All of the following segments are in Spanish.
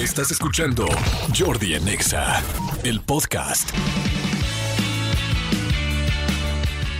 Estás escuchando Jordi Anexa, el podcast.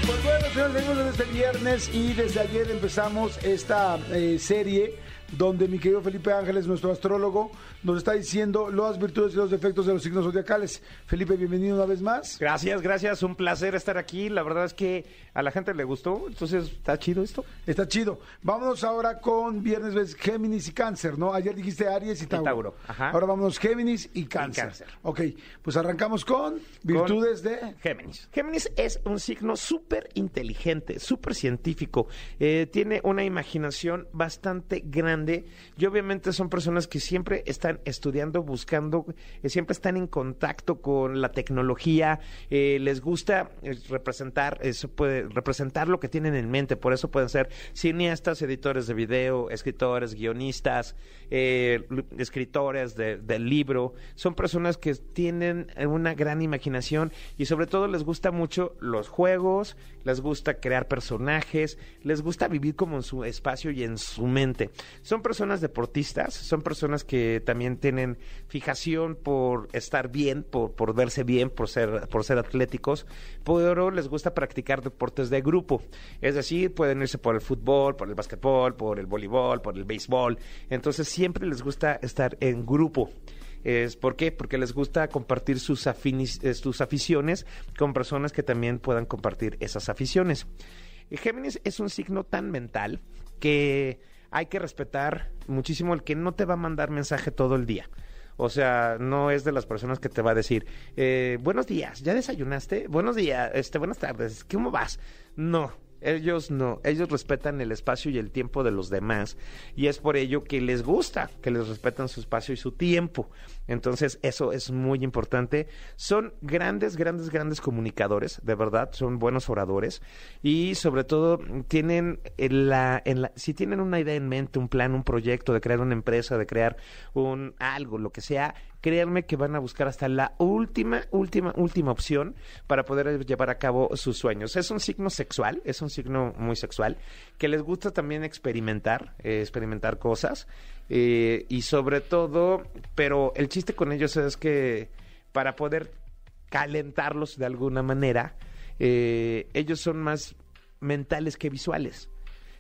Pues bueno, señores, venimos desde este viernes y desde ayer empezamos esta eh, serie donde mi querido Felipe Ángeles, nuestro astrólogo, nos está diciendo las virtudes y los defectos de los signos zodiacales. Felipe, bienvenido una vez más. Gracias, gracias, un placer estar aquí. La verdad es que a la gente le gustó, entonces está chido esto. Está chido. Vámonos ahora con viernes, ves, Géminis y Cáncer, ¿no? Ayer dijiste Aries y Tauro. Tauro, ajá. Ahora vámonos Géminis y Cáncer. Cáncer. Ok, pues arrancamos con virtudes de... Géminis. Géminis es un signo súper inteligente, súper científico. Eh, tiene una imaginación bastante grande y obviamente son personas que siempre están estudiando, buscando, eh, siempre están en contacto con la tecnología. eh, les gusta eh, representar, eso puede representar lo que tienen en mente. Por eso pueden ser cineastas, editores de video, escritores, guionistas, escritores de- del libro. Son personas que tienen una gran imaginación y sobre todo les gusta mucho los juegos, les gusta crear personajes, les gusta vivir como en su espacio y en su mente. Son personas deportistas, son personas que también tienen fijación por estar bien, por, por verse bien, por ser, por ser atléticos, pero les gusta practicar deportes de grupo. Es decir, pueden irse por el fútbol, por el básquetbol, por el voleibol, por el béisbol. Entonces siempre les gusta estar en grupo. Es, ¿Por qué? Porque les gusta compartir sus, eh, sus aficiones con personas que también puedan compartir esas aficiones. El Géminis es un signo tan mental que hay que respetar muchísimo el que no te va a mandar mensaje todo el día. O sea, no es de las personas que te va a decir, eh, buenos días, ¿ya desayunaste? Buenos días, este, buenas tardes, ¿cómo vas? No, ellos no, ellos respetan el espacio y el tiempo de los demás y es por ello que les gusta que les respetan su espacio y su tiempo. Entonces, eso es muy importante. Son grandes, grandes, grandes comunicadores, de verdad, son buenos oradores y sobre todo tienen en la, en la, si tienen una idea en mente, un plan, un proyecto de crear una empresa, de crear un algo, lo que sea, créanme que van a buscar hasta la última, última, última opción para poder llevar a cabo sus sueños. Es un signo sexual, es un signo muy sexual, que les gusta también experimentar, eh, experimentar cosas, eh, y sobre todo, pero el chiste con ellos es que para poder calentarlos de alguna manera, eh, ellos son más mentales que visuales.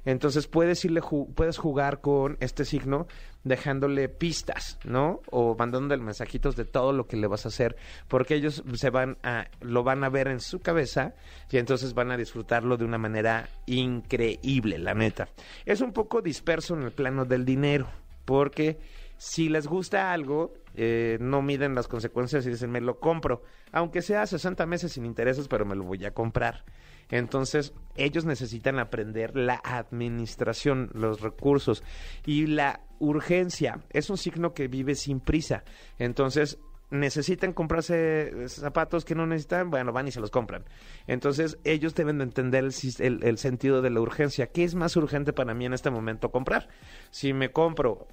Entonces puedes irle ju- puedes jugar con este signo dejándole pistas, ¿no? O mandándole mensajitos de todo lo que le vas a hacer, porque ellos se van a lo van a ver en su cabeza y entonces van a disfrutarlo de una manera increíble, la neta. Es un poco disperso en el plano del dinero, porque si les gusta algo, eh, no miden las consecuencias y dicen, me lo compro, aunque sea 60 meses sin intereses, pero me lo voy a comprar. Entonces, ellos necesitan aprender la administración, los recursos y la urgencia. Es un signo que vive sin prisa. Entonces, necesitan comprarse zapatos que no necesitan, bueno, van y se los compran. Entonces, ellos deben de entender el, el- el sentido de la urgencia. ¿Qué es más urgente para mí en este momento comprar? Si me compro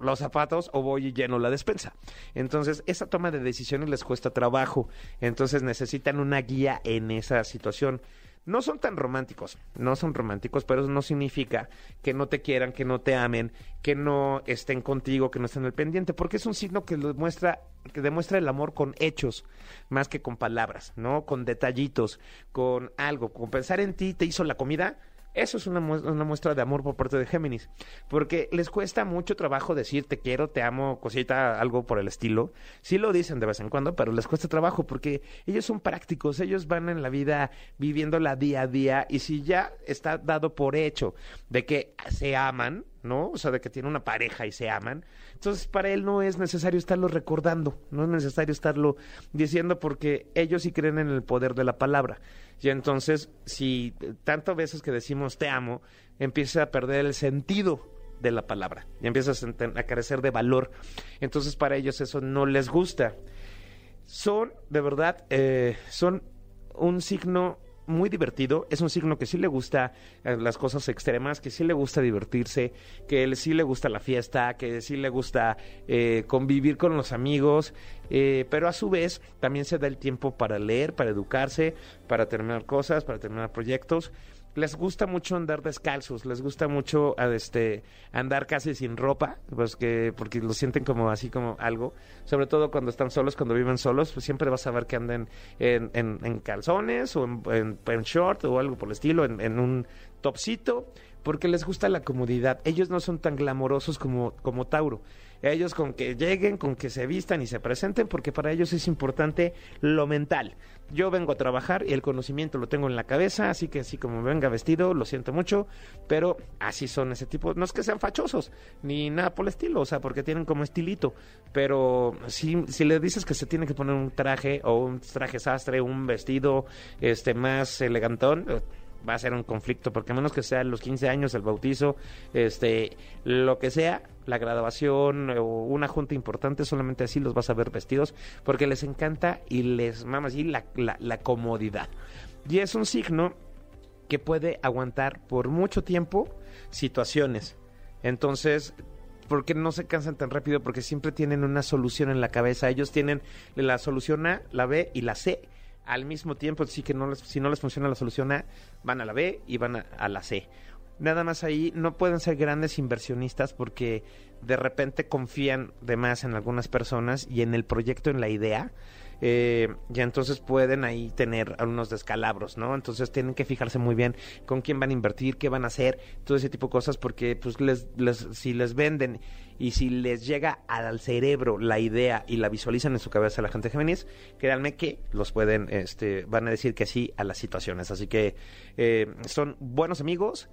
los zapatos o voy y lleno la despensa. Entonces, esa toma de decisiones les cuesta trabajo. Entonces, necesitan una guía en esa situación. No son tan románticos, no son románticos, pero eso no significa que no te quieran, que no te amen, que no estén contigo, que no estén al pendiente, porque es un signo que lo muestra, que demuestra el amor con hechos, más que con palabras, ¿no? Con detallitos, con algo, con pensar en ti, te hizo la comida, eso es una, mues- una muestra de amor por parte de Géminis, porque les cuesta mucho trabajo decir te quiero, te amo, cosita, algo por el estilo. Sí lo dicen de vez en cuando, pero les cuesta trabajo porque ellos son prácticos, ellos van en la vida viviéndola día a día y si ya está dado por hecho de que se aman, ¿no? O sea, de que tiene una pareja y se aman. Entonces, para él no es necesario estarlo recordando, no es necesario estarlo diciendo porque ellos sí creen en el poder de la palabra. Y entonces, si tantas veces que decimos te amo, empieza a perder el sentido de la palabra y empieza a, senten- a carecer de valor. Entonces, para ellos eso no les gusta. Son, de verdad, eh, son un signo muy divertido, es un signo que sí le gusta eh, las cosas extremas, que sí le gusta divertirse, que él sí le gusta la fiesta, que sí le gusta eh, convivir con los amigos, eh, pero a su vez también se da el tiempo para leer, para educarse, para terminar cosas, para terminar proyectos. Les gusta mucho andar descalzos, les gusta mucho a, este andar casi sin ropa, pues que porque lo sienten como así como algo, sobre todo cuando están solos, cuando viven solos, pues siempre vas a ver que anden en, calzones o en, en, short o algo por el estilo, en, en un topsito, porque les gusta la comodidad. Ellos no son tan glamorosos como, como Tauro ellos con que lleguen, con que se vistan y se presenten, porque para ellos es importante lo mental. Yo vengo a trabajar y el conocimiento lo tengo en la cabeza, así que así como venga vestido, lo siento mucho, pero así son ese tipo. No es que sean fachosos, ni nada por el estilo, o sea, porque tienen como estilito, pero si, si le dices que se tiene que poner un traje o un traje sastre, un vestido este más elegantón, va a ser un conflicto, porque a menos que sea los 15 años, el bautizo, este, lo que sea, la graduación o una junta importante, solamente así los vas a ver vestidos, porque les encanta y les mama así la, la, la comodidad. Y es un signo que puede aguantar por mucho tiempo situaciones. Entonces, ¿por qué no se cansan tan rápido? Porque siempre tienen una solución en la cabeza. Ellos tienen la solución A, la B y la C al mismo tiempo, así que no les, si no les funciona la solución A, van a la B y van a, la C. Nada más ahí no pueden ser grandes inversionistas porque de repente confían de más en algunas personas y en el proyecto, en la idea, eh, y entonces pueden ahí tener algunos descalabros, ¿no? Entonces tienen que fijarse muy bien con quién van a invertir, qué van a hacer, todo ese tipo de cosas, porque pues les, les, si les venden y si les llega al cerebro la idea y la visualizan en su cabeza la gente Géminis, créanme que los pueden, este, van a decir que sí a las situaciones. Así que eh, son buenos amigos,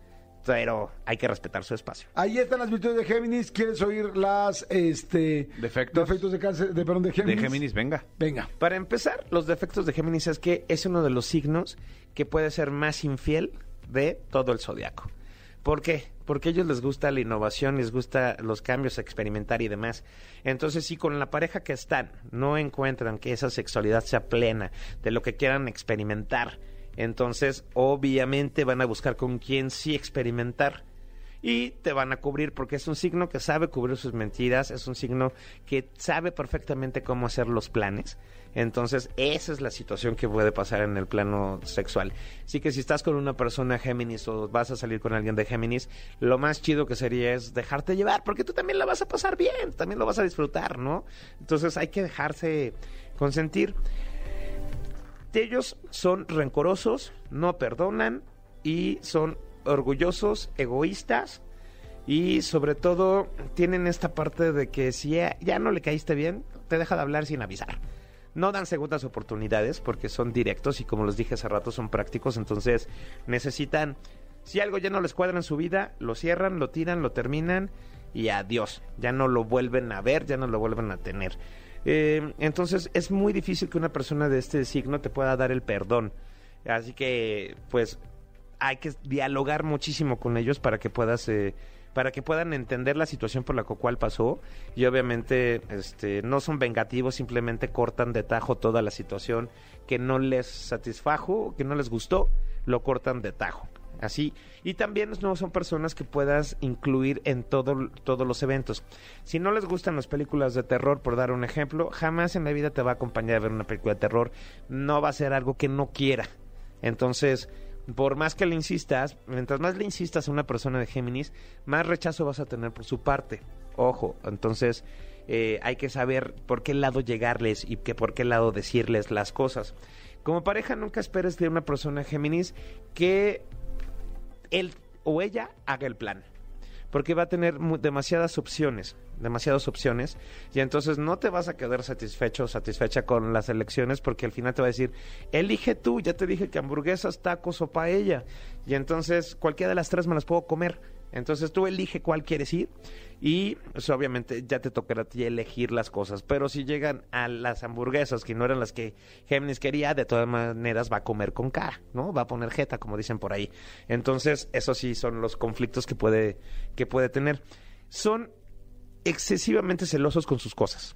pero hay que respetar su espacio. Ahí están las virtudes de Géminis. ¿Quieres oír las este defectos, defectos de cáncer de perdón de Géminis? De Géminis, venga. Venga. Para empezar, los defectos de Géminis es que es uno de los signos que puede ser más infiel de todo el zodiaco. ¿Por qué? Porque a ellos les gusta la innovación, les gusta los cambios, experimentar y demás. Entonces, si con la pareja que están no encuentran que esa sexualidad sea plena de lo que quieran experimentar, entonces obviamente van a buscar con quién sí experimentar y te van a cubrir porque es un signo que sabe cubrir sus mentiras, es un signo que sabe perfectamente cómo hacer los planes. Entonces, esa es la situación que puede pasar en el plano sexual. Así que si estás con una persona Géminis o vas a salir con alguien de Géminis, lo más chido que sería es dejarte llevar, porque tú también la vas a pasar bien, también lo vas a disfrutar, ¿no? Entonces, hay que dejarse consentir. Ellos son rencorosos, no perdonan y son orgullosos, egoístas y sobre todo tienen esta parte de que si ya, no le caíste bien, te deja de hablar sin avisar. No dan segundas oportunidades porque son directos y como les dije hace rato son prácticos, entonces necesitan, si algo ya no les cuadra en su vida, lo cierran, lo tiran, lo terminan y adiós, ya no lo vuelven a ver, ya no lo vuelven a tener. Eh, entonces es muy difícil que una persona de este signo te pueda dar el perdón. Así que, pues, hay que dialogar muchísimo con ellos para que puedas eh, para que puedan entender la situación por la cual pasó y obviamente este no son vengativos simplemente cortan de tajo toda la situación que no les satisfajo que no les gustó lo cortan de tajo así y también no son personas que puedas incluir en todo, todos los eventos si no les gustan las películas de terror por dar un ejemplo jamás en la vida te va a acompañar a ver una película de terror no va a ser algo que no quiera entonces por más que le insistas, mientras más le insistas a una persona de Géminis, más rechazo vas a tener por su parte. Ojo, entonces eh, hay que saber por qué lado llegarles y que por qué lado decirles las cosas. Como pareja nunca esperes de una persona Géminis que él o ella haga el plan. Porque va a tener demasiadas opciones, demasiadas opciones, y entonces no te vas a quedar satisfecho o satisfecha con las elecciones porque al final te va a decir, elige tú, ya te dije que hamburguesas, tacos o paella, y entonces cualquiera de las tres me las puedo comer. Entonces tú elige cuál quieres ir y pues, obviamente ya te tocará a ti elegir las cosas. Pero si llegan a las hamburguesas que no eran las que Géminis quería, de todas maneras va a comer con cara, ¿no? Va a poner jeta, como dicen por ahí. Entonces, esos sí son los conflictos que puede, que puede tener. Son excesivamente celosos con sus cosas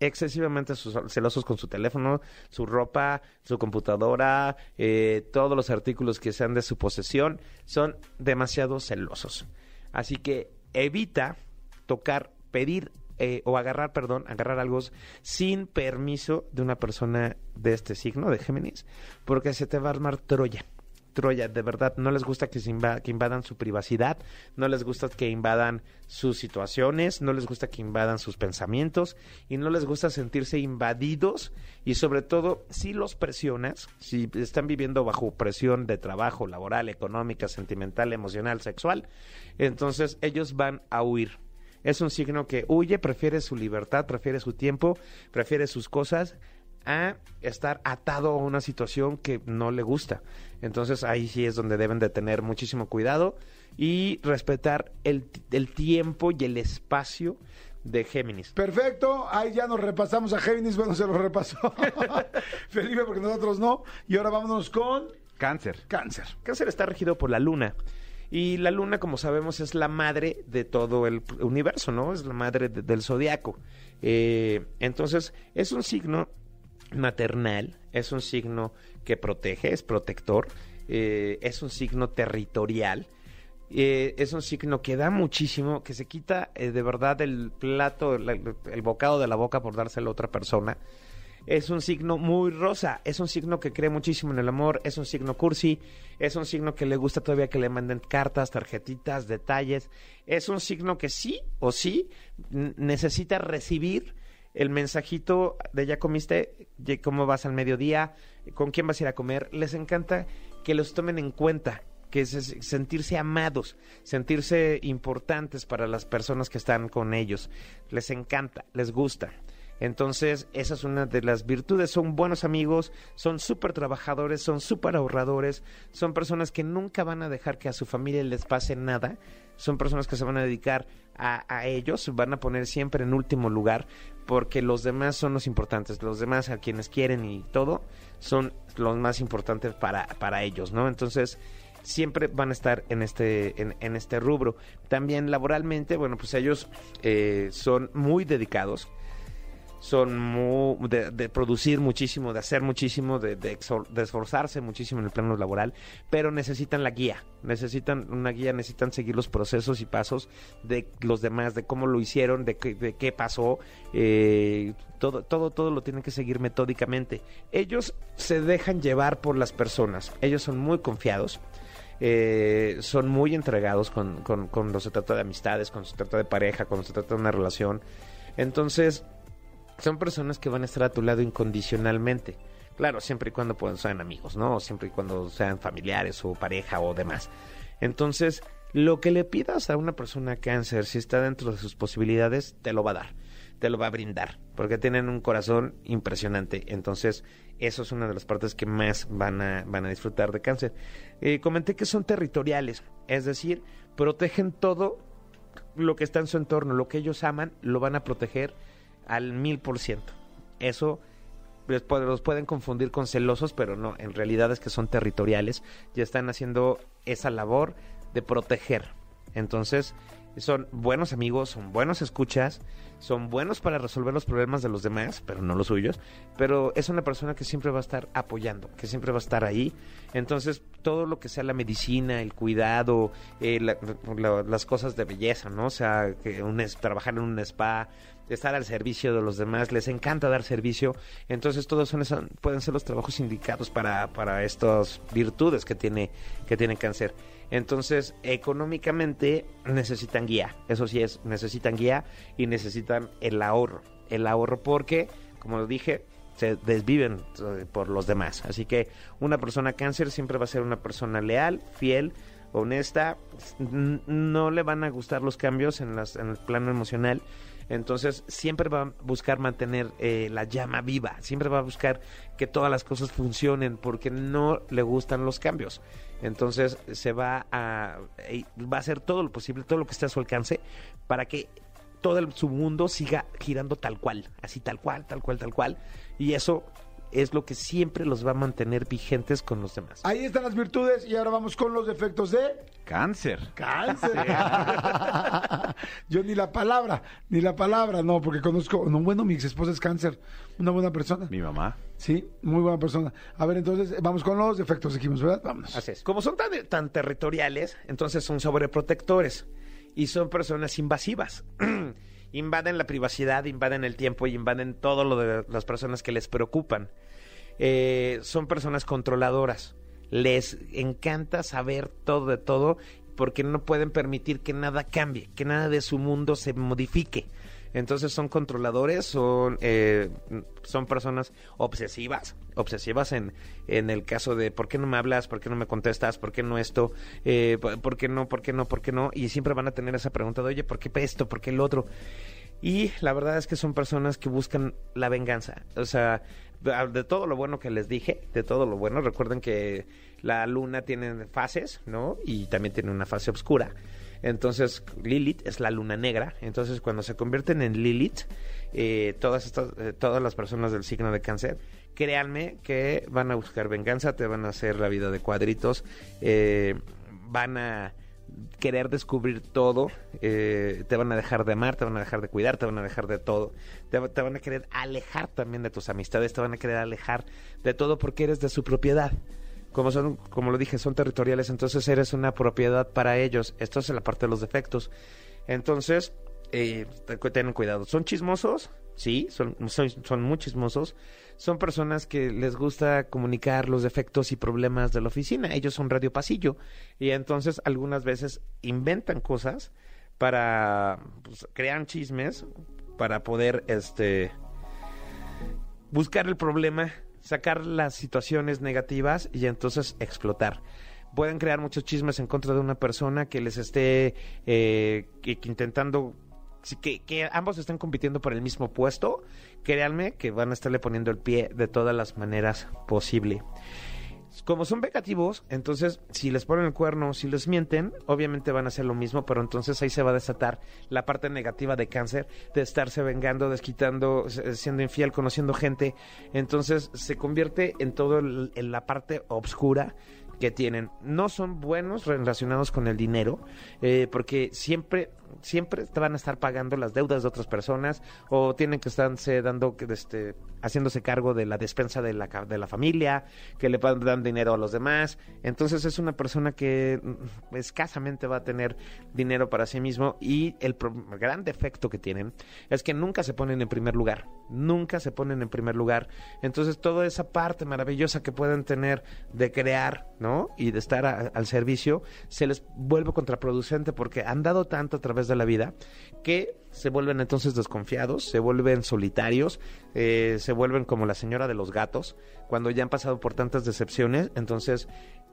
excesivamente celosos con su teléfono, su ropa, su computadora, eh, todos los artículos que sean de su posesión, son demasiado celosos. Así que evita tocar, pedir eh, o agarrar, perdón, agarrar algo sin permiso de una persona de este signo, de Géminis, porque se te va a armar Troya Troya, de verdad, no les gusta que, se inva- que invadan su privacidad, no les gusta que invadan sus situaciones, no les gusta que invadan sus pensamientos y no les gusta sentirse invadidos y sobre todo si los presionas, si están viviendo bajo presión de trabajo, laboral, económica, sentimental, emocional, sexual, entonces ellos van a huir. Es un signo que huye, prefiere su libertad, prefiere su tiempo, prefiere sus cosas a estar atado a una situación que no le gusta. Entonces ahí sí es donde deben de tener muchísimo cuidado y respetar el, el tiempo y el espacio de Géminis. Perfecto, ahí ya nos repasamos a Géminis, bueno, se lo repasó Felipe porque nosotros no. Y ahora vámonos con Cáncer. cáncer. Cáncer está regido por la luna. Y la luna, como sabemos, es la madre de todo el universo, ¿no? Es la madre de- del zodiaco. Eh, entonces, es un signo maternal, es un signo que protege, es protector, eh, es un signo territorial. eh, es un signo que da muchísimo, que se quita eh, de verdad el plato, la- el bocado de la boca por dárselo a otra persona. Es un signo muy rosa, es un signo que cree muchísimo en el amor, es un signo cursi, es un signo que le gusta todavía que le manden cartas, tarjetitas, detalles. Es un signo que sí o sí necesita recibir el mensajito de ya comiste, Ya cómo vas al mediodía, con quién vas a ir a comer. Les encanta que los tomen en cuenta, que es sentirse amados, sentirse importantes para las personas que están con ellos. Les encanta, les gusta. Entonces, esa es una de las virtudes. Son buenos amigos, son súper trabajadores, son súper ahorradores, son personas que nunca van a dejar que a su familia les pase nada. Son personas que se van a dedicar a, ellos, van a poner siempre en último lugar, porque los demás son los importantes. Los demás a quienes quieren y todo son los más importantes para, para ellos, ¿no? Entonces, siempre van a estar en este, en, en este rubro. También laboralmente, bueno, pues ellos eh, son muy dedicados son muy, de, de producir muchísimo, de hacer muchísimo, de, esforzarse muchísimo en el plano laboral, pero necesitan la guía, necesitan una guía, necesitan seguir los procesos y pasos de los demás, de cómo lo hicieron, de qué, qué pasó, eh, todo, todo, todo lo tienen que seguir metódicamente. Ellos se dejan llevar por las personas, ellos son muy confiados. eh, son muy entregados con, con, cuando se trata de amistades, cuando se trata de pareja, cuando se trata de una relación. Entonces, son personas que van a estar a tu lado incondicionalmente. Claro, siempre y cuando pues, sean amigos, ¿no? Siempre y cuando sean familiares o pareja o demás. Entonces, lo que le pidas a una persona cáncer, si está dentro de sus posibilidades, te lo va a dar, te lo va a brindar, porque tienen un corazón impresionante. Entonces, eso es una de las partes que más van a, van a disfrutar de cáncer. Eh, comenté que son territoriales, es decir, protegen todo lo que está en su entorno, lo que ellos aman, lo van a proteger al mil por ciento. Eso los pueden confundir con celosos, pero no, en realidad es que son territoriales, ya están haciendo esa labor de proteger. Entonces, son buenos amigos, son buenos escuchas, son buenos para resolver los problemas de los demás, pero no los suyos, pero es una persona que siempre va a estar apoyando, que siempre va a estar ahí. Entonces, todo lo que sea la medicina, el cuidado, eh, la- la- las cosas de belleza, ¿no? O sea, que un trabajar en un spa, estar al servicio de los demás, les encanta dar servicio, entonces todos son esa- pueden ser los trabajos indicados para, para estas virtudes que tiene, que tiene cáncer. Entonces, económicamente necesitan guía, eso sí es, necesitan guía y necesitan el ahorro, el ahorro porque, como dije, se desviven eh, por los demás. Así que una persona cáncer siempre va a ser una persona leal, fiel, honesta, no le van a gustar los cambios en, las, en el plano emocional. Entonces siempre va a buscar mantener eh, la llama viva, siempre va a buscar que todas las cosas funcionen porque no le gustan los cambios. Entonces se va a, eh, va a hacer todo lo posible, todo lo que esté a su alcance para que todo el, su mundo siga girando tal cual, así tal cual, tal cual, tal cual. Y eso es lo que siempre los va a mantener vigentes con los demás. Ahí están las virtudes y ahora vamos con los defectos de Cáncer. cáncer. Yo ni la palabra, ni la palabra, no, porque conozco, no, bueno, mi ex esposa es cáncer, una buena persona. Mi mamá. Sí, muy buena persona. A ver, entonces, vamos con los defectos, dijimos, ¿verdad? Vámonos. Así es. Como son tan, tan territoriales, entonces son sobreprotectores y son personas invasivas. invaden la privacidad, invaden el tiempo y invaden todo lo de las personas que les preocupan. Eh, son personas controladoras. Les encanta saber todo de todo porque no pueden permitir que nada cambie, que nada de su mundo se modifique. Entonces son controladores, son, eh, son personas obsesivas, obsesivas en, en el caso de por qué no me hablas, por qué no me contestas, por qué no esto, eh, por qué no, por qué no, por qué no, y siempre van a tener esa pregunta de, oye, ¿por qué esto, por qué el otro? Y la verdad es que son personas que buscan la venganza. O sea, de, de todo lo bueno que les dije, de todo lo bueno, recuerden que la luna tiene fases, ¿no? Y también tiene una fase oscura. Entonces, Lilith es la luna negra. Entonces, cuando se convierten en Lilith, eh, todas, estas, eh, todas las personas del signo de cáncer, créanme que van a buscar venganza, te van a hacer la vida de cuadritos, eh, van a querer descubrir todo, eh, te van a dejar de amar, te van a dejar de cuidar, te van a dejar de todo, te, te, van a querer alejar también de tus amistades, te van a querer alejar de todo porque eres de su propiedad. Como son, como lo dije, son territoriales, entonces eres una propiedad para ellos. Esto es la parte de los defectos. Entonces, eh, ten cuidado. ¿Son chismosos? Sí, son, son, muy chismosos. Son personas que les gusta comunicar los defectos y problemas de la oficina. Ellos son radio pasillo. Y entonces algunas veces inventan cosas para pues, crear chismes, para poder este buscar el problema, sacar las situaciones negativas y entonces explotar pueden crear muchos chismes en contra de una persona que les esté eh, que, intentando que, que, ambos estén compitiendo por el mismo puesto, créanme que van a estarle poniendo el pie de todas las maneras posible. Como son vengativos, entonces si les ponen el cuerno, si les mienten, obviamente van a hacer lo mismo, pero entonces ahí se va a desatar la parte negativa de cáncer, de estarse vengando, desquitando, siendo infiel, conociendo gente. Entonces se convierte en todo el, en la parte oscura que tienen. No son buenos relacionados con el dinero, eh, porque siempre siempre te van a estar pagando las deudas de otras personas o tienen que estarse dando este haciéndose cargo de la despensa de la, de la familia, que le dan dinero a los demás. Entonces es una persona que mm, escasamente va a tener dinero para sí mismo y el, gran defecto que tienen es que nunca se ponen en primer lugar, nunca se ponen en primer lugar. Entonces toda esa parte maravillosa que pueden tener de crear, ¿no? Y de estar al servicio, se les vuelve contraproducente porque han dado tanto a través de la vida que se vuelven entonces desconfiados, se vuelven solitarios, eh, se vuelven como la señora de los gatos, cuando ya han pasado por tantas decepciones, entonces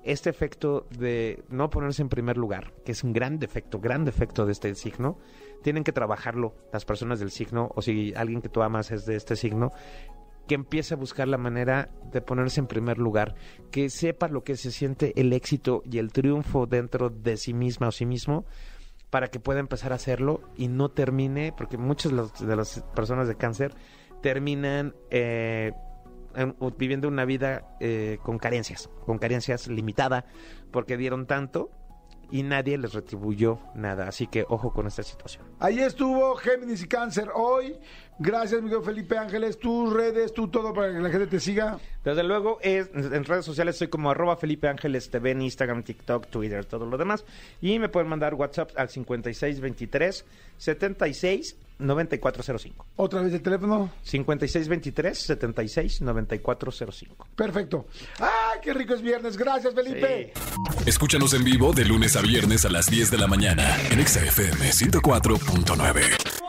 este efecto de no ponerse en primer lugar, que es un gran defecto, gran defecto de este signo, tienen que trabajarlo las personas del signo, o si alguien que tú amas es de este signo, que empiece a buscar la manera de ponerse en primer lugar, que sepa lo que se siente el éxito y el triunfo dentro de sí misma o sí mismo, para que pueda empezar a hacerlo y no termine, porque muchas de las personas de cáncer terminan eh, en, viviendo una vida eh, con carencias, con carencias limitada, porque dieron tanto y nadie les retribuyó nada. Así que ojo con esta situación. Ahí estuvo Géminis y Cáncer hoy. Gracias, Miguel Felipe Ángeles. Tus redes, tú todo para que la gente te siga. Desde luego, es, en redes sociales soy como arroba Felipe Ángeles TV en Instagram, TikTok, Twitter, todo lo demás. Y me pueden mandar WhatsApp al 5623 76 9405. ¿Otra vez el teléfono? 5623 76 9405. Perfecto. ¡Ah, qué rico es viernes! Gracias, Felipe. Sí. Escúchanos en vivo de lunes a viernes a las 10 de la mañana en XFM 104.9.